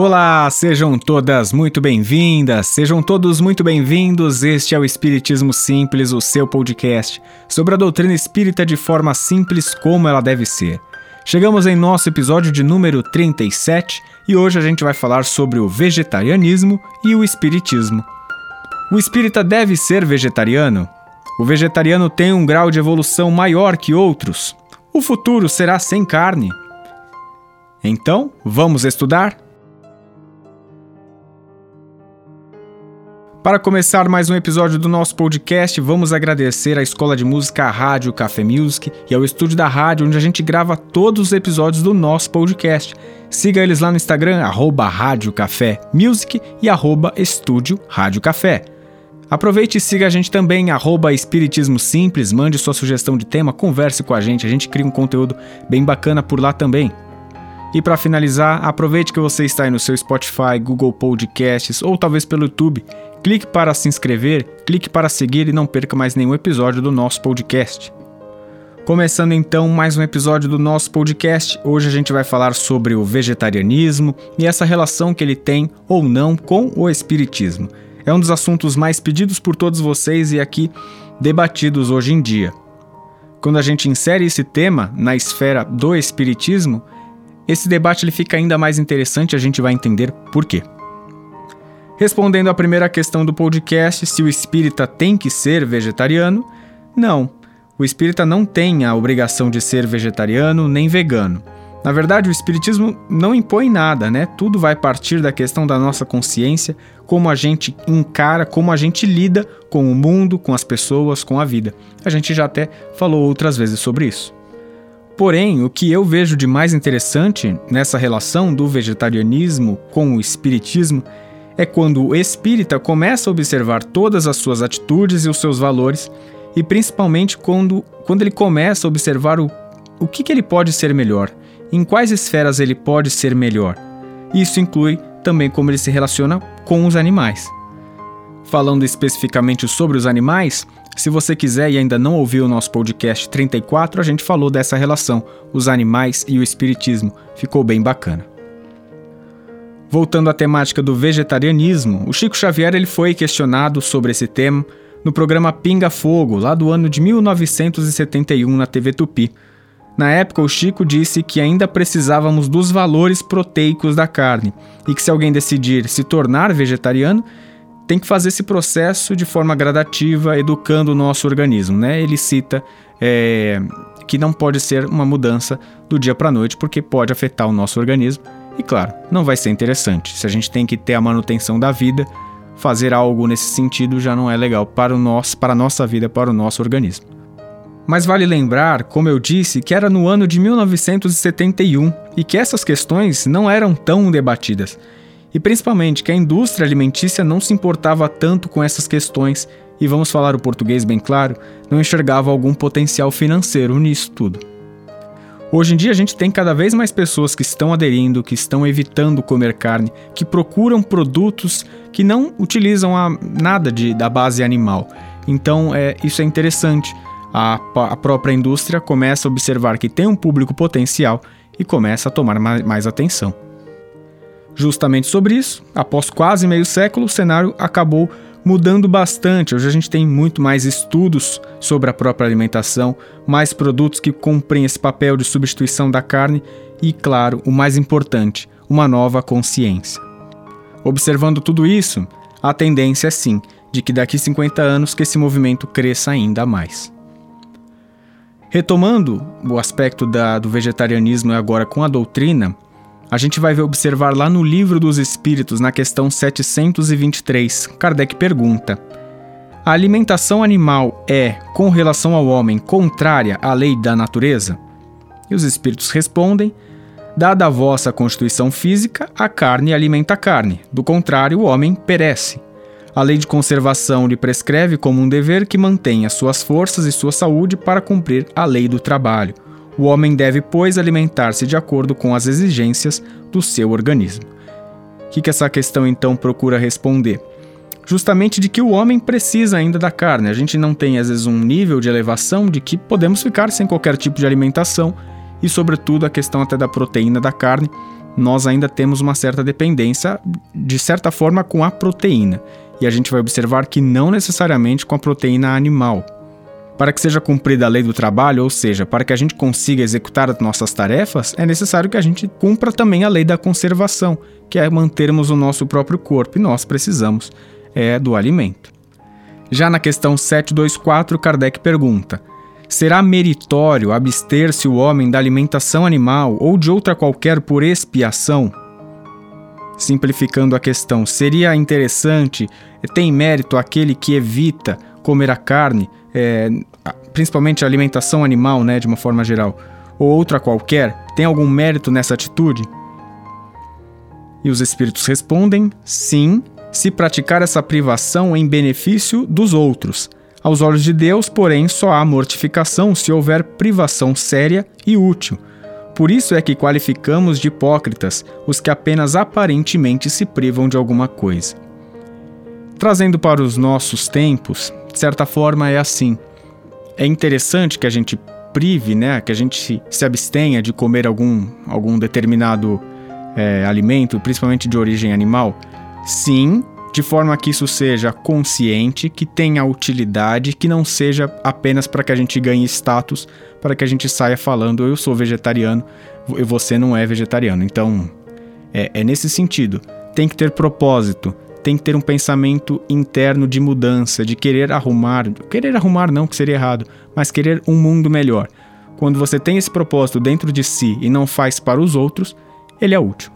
Olá, sejam todas muito bem-vindas, sejam todos muito bem-vindos. Este é o Espiritismo Simples, o seu podcast sobre a doutrina espírita de forma simples como ela deve ser. Chegamos em nosso episódio de número 37 e hoje a gente vai falar sobre o vegetarianismo e o espiritismo. O espírita deve ser vegetariano? O vegetariano tem um grau de evolução maior que outros? O futuro será sem carne? Então, vamos estudar? Para começar mais um episódio do nosso podcast, vamos agradecer à Escola de Música Rádio Café Music e ao estúdio da rádio onde a gente grava todos os episódios do nosso podcast. Siga eles lá no Instagram, arroba Rádio Café Music e arroba Estúdio Rádio Café. Aproveite e siga a gente também, arroba Espiritismo Simples, mande sua sugestão de tema, converse com a gente, a gente cria um conteúdo bem bacana por lá também. E para finalizar, aproveite que você está aí no seu Spotify, Google Podcasts ou talvez pelo YouTube. Clique para se inscrever, clique para seguir e não perca mais nenhum episódio do nosso podcast. Começando então mais um episódio do nosso podcast. Hoje a gente vai falar sobre o vegetarianismo e essa relação que ele tem ou não com o espiritismo. É um dos assuntos mais pedidos por todos vocês e aqui debatidos hoje em dia. Quando a gente insere esse tema na esfera do espiritismo, esse debate ele fica ainda mais interessante, a gente vai entender por quê. Respondendo à primeira questão do podcast, se o espírita tem que ser vegetariano, não. O espírita não tem a obrigação de ser vegetariano nem vegano. Na verdade, o espiritismo não impõe nada, né? Tudo vai partir da questão da nossa consciência, como a gente encara, como a gente lida com o mundo, com as pessoas, com a vida. A gente já até falou outras vezes sobre isso. Porém, o que eu vejo de mais interessante nessa relação do vegetarianismo com o espiritismo é quando o espírita começa a observar todas as suas atitudes e os seus valores, e principalmente quando, quando ele começa a observar o, o que, que ele pode ser melhor, em quais esferas ele pode ser melhor. Isso inclui também como ele se relaciona com os animais. Falando especificamente sobre os animais, se você quiser e ainda não ouviu o nosso podcast 34, a gente falou dessa relação, os animais e o espiritismo. Ficou bem bacana. Voltando à temática do vegetarianismo, o Chico Xavier ele foi questionado sobre esse tema no programa Pinga Fogo, lá do ano de 1971 na TV Tupi. Na época, o Chico disse que ainda precisávamos dos valores proteicos da carne e que se alguém decidir se tornar vegetariano, tem que fazer esse processo de forma gradativa, educando o nosso organismo. Né? Ele cita é, que não pode ser uma mudança do dia para a noite, porque pode afetar o nosso organismo. E claro, não vai ser interessante. Se a gente tem que ter a manutenção da vida, fazer algo nesse sentido já não é legal para, o nosso, para a nossa vida, para o nosso organismo. Mas vale lembrar, como eu disse, que era no ano de 1971 e que essas questões não eram tão debatidas e principalmente que a indústria alimentícia não se importava tanto com essas questões e, vamos falar o português bem claro, não enxergava algum potencial financeiro nisso tudo. Hoje em dia a gente tem cada vez mais pessoas que estão aderindo, que estão evitando comer carne, que procuram produtos que não utilizam nada de, da base animal. Então é, isso é interessante. A, a própria indústria começa a observar que tem um público potencial e começa a tomar mais atenção. Justamente sobre isso, após quase meio século, o cenário acabou mudando bastante. Hoje a gente tem muito mais estudos sobre a própria alimentação, mais produtos que cumprem esse papel de substituição da carne e, claro, o mais importante, uma nova consciência. Observando tudo isso, a tendência é sim de que daqui 50 anos que esse movimento cresça ainda mais. Retomando o aspecto da, do vegetarianismo agora com a doutrina, a gente vai observar lá no Livro dos Espíritos, na questão 723, Kardec pergunta: A alimentação animal é, com relação ao homem, contrária à lei da natureza? E os espíritos respondem: Dada a vossa constituição física, a carne alimenta a carne, do contrário, o homem perece. A lei de conservação lhe prescreve como um dever que mantenha suas forças e sua saúde para cumprir a lei do trabalho o homem deve, pois, alimentar-se de acordo com as exigências do seu organismo. O que, que essa questão então procura responder? Justamente de que o homem precisa ainda da carne. A gente não tem, às vezes, um nível de elevação de que podemos ficar sem qualquer tipo de alimentação e, sobretudo, a questão até da proteína da carne nós ainda temos uma certa dependência, de certa forma, com a proteína. E a gente vai observar que não necessariamente com a proteína animal. Para que seja cumprida a lei do trabalho, ou seja, para que a gente consiga executar as nossas tarefas, é necessário que a gente cumpra também a lei da conservação, que é mantermos o nosso próprio corpo, e nós precisamos é, do alimento. Já na questão 724, Kardec pergunta: Será meritório abster-se o homem da alimentação animal ou de outra qualquer por expiação? Simplificando a questão, seria interessante, tem mérito aquele que evita comer a carne, é, principalmente a alimentação animal, né, de uma forma geral, ou outra qualquer? Tem algum mérito nessa atitude? E os espíritos respondem: sim, se praticar essa privação em benefício dos outros. Aos olhos de Deus, porém, só há mortificação se houver privação séria e útil. Por isso é que qualificamos de hipócritas os que apenas aparentemente se privam de alguma coisa. Trazendo para os nossos tempos, de certa forma é assim. É interessante que a gente prive, né, que a gente se, abstenha de comer algum, algum determinado é, alimento, principalmente de origem animal, Sim, de forma que isso seja consciente, que tenha utilidade, que não seja apenas para que a gente ganhe status, para que a gente saia falando eu sou vegetariano e você não é vegetariano. Então, é, é nesse sentido. Tem que ter propósito, tem que ter um pensamento interno de mudança, de querer arrumar, querer arrumar não, que seria errado, mas querer um mundo melhor. Quando você tem esse propósito dentro de si e não faz para os outros, ele é útil.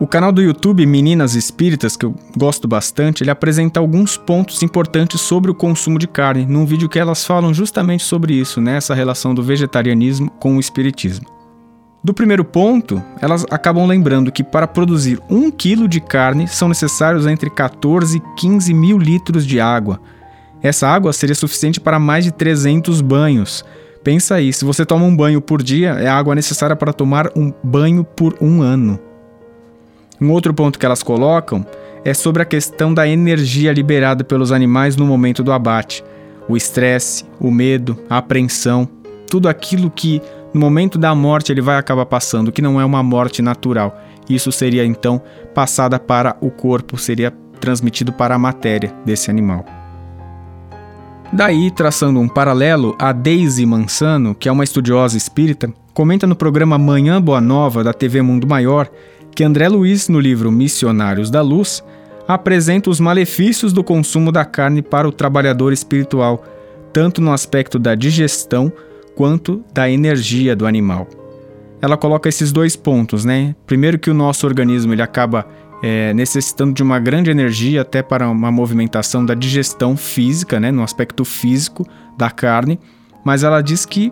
O canal do YouTube Meninas Espíritas, que eu gosto bastante, ele apresenta alguns pontos importantes sobre o consumo de carne, num vídeo que elas falam justamente sobre isso, né? relação do vegetarianismo com o espiritismo. Do primeiro ponto, elas acabam lembrando que para produzir um quilo de carne são necessários entre 14 e 15 mil litros de água. Essa água seria suficiente para mais de 300 banhos. Pensa aí, se você toma um banho por dia, é a água necessária para tomar um banho por um ano. Um outro ponto que elas colocam é sobre a questão da energia liberada pelos animais no momento do abate. O estresse, o medo, a apreensão, tudo aquilo que no momento da morte ele vai acabar passando, que não é uma morte natural. Isso seria então passada para o corpo, seria transmitido para a matéria desse animal. Daí, traçando um paralelo, a Daisy Mansano, que é uma estudiosa espírita, comenta no programa Manhã Boa Nova da TV Mundo Maior que André Luiz, no livro Missionários da Luz, apresenta os malefícios do consumo da carne para o trabalhador espiritual, tanto no aspecto da digestão quanto da energia do animal. Ela coloca esses dois pontos, né? Primeiro que o nosso organismo ele acaba é, necessitando de uma grande energia até para uma movimentação da digestão física, né? No aspecto físico da carne, mas ela diz que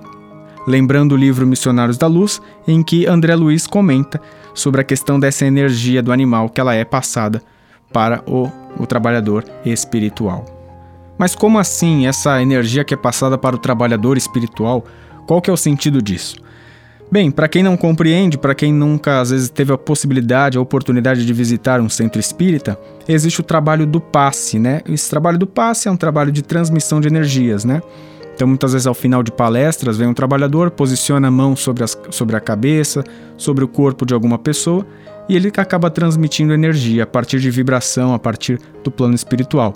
lembrando o livro Missionários da Luz, em que André Luiz comenta sobre a questão dessa energia do animal que ela é passada para o, o trabalhador espiritual. Mas como assim essa energia que é passada para o trabalhador espiritual? Qual que é o sentido disso? Bem, para quem não compreende, para quem nunca às vezes teve a possibilidade, a oportunidade de visitar um centro espírita, existe o trabalho do passe, né? Esse trabalho do passe é um trabalho de transmissão de energias, né? Então, muitas vezes, ao final de palestras, vem um trabalhador, posiciona a mão sobre, as, sobre a cabeça, sobre o corpo de alguma pessoa e ele acaba transmitindo energia a partir de vibração, a partir do plano espiritual.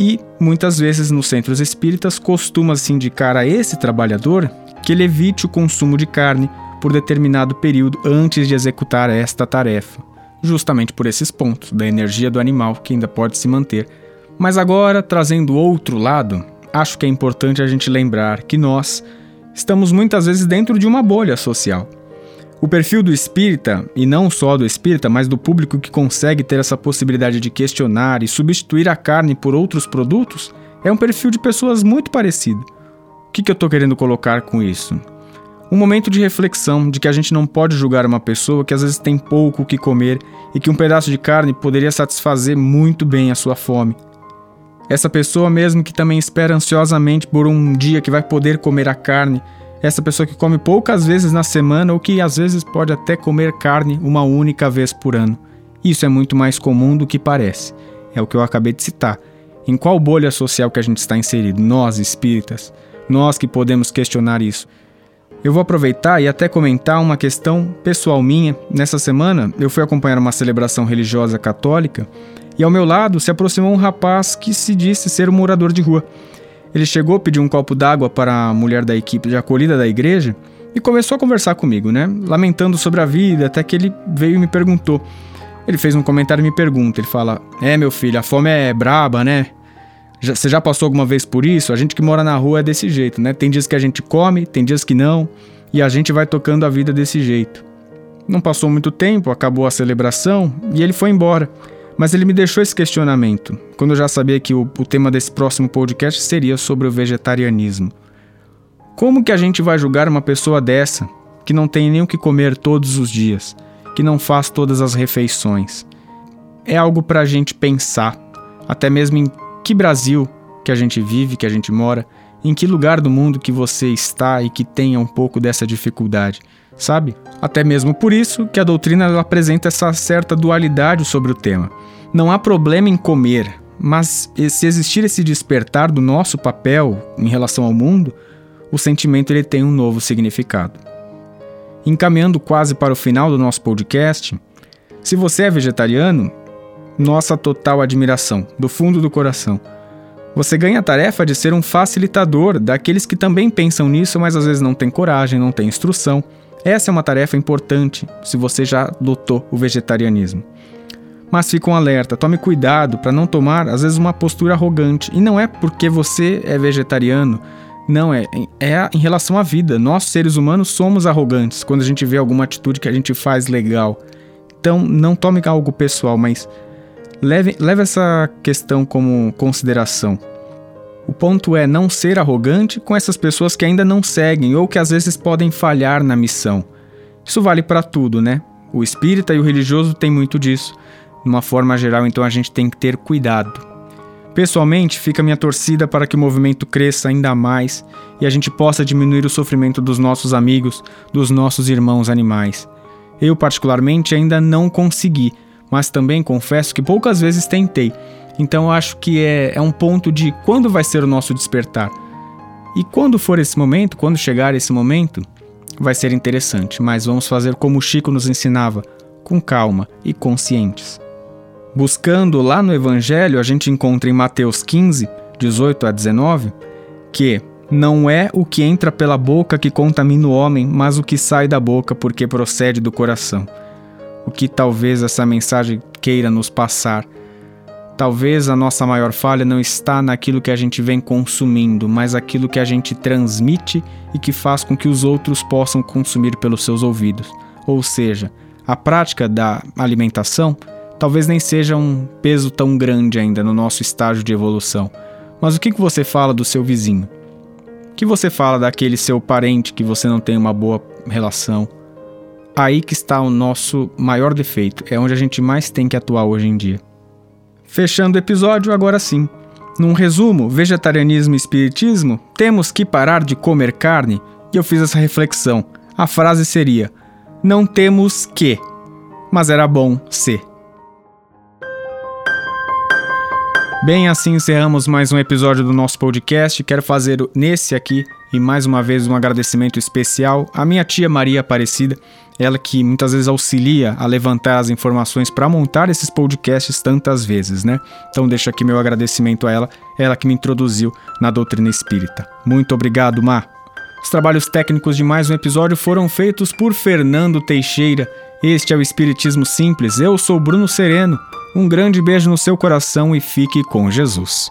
E muitas vezes nos centros espíritas costuma-se indicar a esse trabalhador que ele evite o consumo de carne por determinado período antes de executar esta tarefa, justamente por esses pontos da energia do animal que ainda pode se manter. Mas agora, trazendo outro lado, acho que é importante a gente lembrar que nós estamos muitas vezes dentro de uma bolha social. O perfil do espírita, e não só do espírita, mas do público que consegue ter essa possibilidade de questionar e substituir a carne por outros produtos, é um perfil de pessoas muito parecido. O que, que eu estou querendo colocar com isso? Um momento de reflexão de que a gente não pode julgar uma pessoa que às vezes tem pouco o que comer e que um pedaço de carne poderia satisfazer muito bem a sua fome, essa pessoa mesmo que também espera ansiosamente por um dia que vai poder comer a carne, essa pessoa que come poucas vezes na semana ou que às vezes pode até comer carne uma única vez por ano. Isso é muito mais comum do que parece. É o que eu acabei de citar. Em qual bolha social que a gente está inserido? Nós, espíritas. Nós que podemos questionar isso. Eu vou aproveitar e até comentar uma questão pessoal minha. Nessa semana, eu fui acompanhar uma celebração religiosa católica e ao meu lado se aproximou um rapaz que se disse ser um morador de rua. Ele chegou, pediu um copo d'água para a mulher da equipe de acolhida da igreja e começou a conversar comigo, né? Lamentando sobre a vida, até que ele veio e me perguntou. Ele fez um comentário e me pergunta, ele fala: "É, meu filho, a fome é braba, né? Você já passou alguma vez por isso? A gente que mora na rua é desse jeito, né? Tem dias que a gente come, tem dias que não, e a gente vai tocando a vida desse jeito. Não passou muito tempo, acabou a celebração e ele foi embora. Mas ele me deixou esse questionamento, quando eu já sabia que o, o tema desse próximo podcast seria sobre o vegetarianismo. Como que a gente vai julgar uma pessoa dessa, que não tem nem o que comer todos os dias, que não faz todas as refeições? É algo para a gente pensar, até mesmo em que Brasil que a gente vive, que a gente mora, em que lugar do mundo que você está e que tenha um pouco dessa dificuldade, sabe? Até mesmo por isso que a doutrina apresenta essa certa dualidade sobre o tema. Não há problema em comer, mas se existir esse despertar do nosso papel em relação ao mundo, o sentimento ele tem um novo significado. Encaminhando quase para o final do nosso podcast, se você é vegetariano, nossa total admiração, do fundo do coração. Você ganha a tarefa de ser um facilitador daqueles que também pensam nisso, mas às vezes não têm coragem, não têm instrução. Essa é uma tarefa importante se você já adotou o vegetarianismo. Mas fique um alerta, tome cuidado para não tomar às vezes uma postura arrogante. E não é porque você é vegetariano, não é, é em relação à vida. Nós seres humanos somos arrogantes quando a gente vê alguma atitude que a gente faz legal. Então não tome algo pessoal, mas Leve, leve essa questão como consideração. O ponto é não ser arrogante com essas pessoas que ainda não seguem ou que às vezes podem falhar na missão. Isso vale para tudo, né? O espírita e o religioso têm muito disso. De uma forma geral, então a gente tem que ter cuidado. Pessoalmente, fica minha torcida para que o movimento cresça ainda mais e a gente possa diminuir o sofrimento dos nossos amigos, dos nossos irmãos animais. Eu, particularmente, ainda não consegui, mas também confesso que poucas vezes tentei. Então eu acho que é, é um ponto de quando vai ser o nosso despertar. E quando for esse momento, quando chegar esse momento, vai ser interessante, mas vamos fazer como o Chico nos ensinava, com calma e conscientes. Buscando lá no Evangelho, a gente encontra em Mateus 15, 18 a 19, que não é o que entra pela boca que contamina o homem, mas o que sai da boca porque procede do coração o que talvez essa mensagem queira nos passar. Talvez a nossa maior falha não está naquilo que a gente vem consumindo, mas aquilo que a gente transmite e que faz com que os outros possam consumir pelos seus ouvidos. Ou seja, a prática da alimentação talvez nem seja um peso tão grande ainda no nosso estágio de evolução. Mas o que você fala do seu vizinho? O que você fala daquele seu parente que você não tem uma boa relação? Aí que está o nosso maior defeito, é onde a gente mais tem que atuar hoje em dia. Fechando o episódio, agora sim. Num resumo, vegetarianismo e espiritismo, temos que parar de comer carne? E eu fiz essa reflexão. A frase seria: Não temos que, mas era bom ser. Bem, assim encerramos mais um episódio do nosso podcast. Quero fazer nesse aqui e mais uma vez um agradecimento especial à minha tia Maria Aparecida, ela que muitas vezes auxilia a levantar as informações para montar esses podcasts tantas vezes, né? Então deixo aqui meu agradecimento a ela, ela que me introduziu na doutrina espírita. Muito obrigado, Mar. Os trabalhos técnicos de mais um episódio foram feitos por Fernando Teixeira. Este é o Espiritismo Simples. Eu sou Bruno Sereno. Um grande beijo no seu coração e fique com Jesus.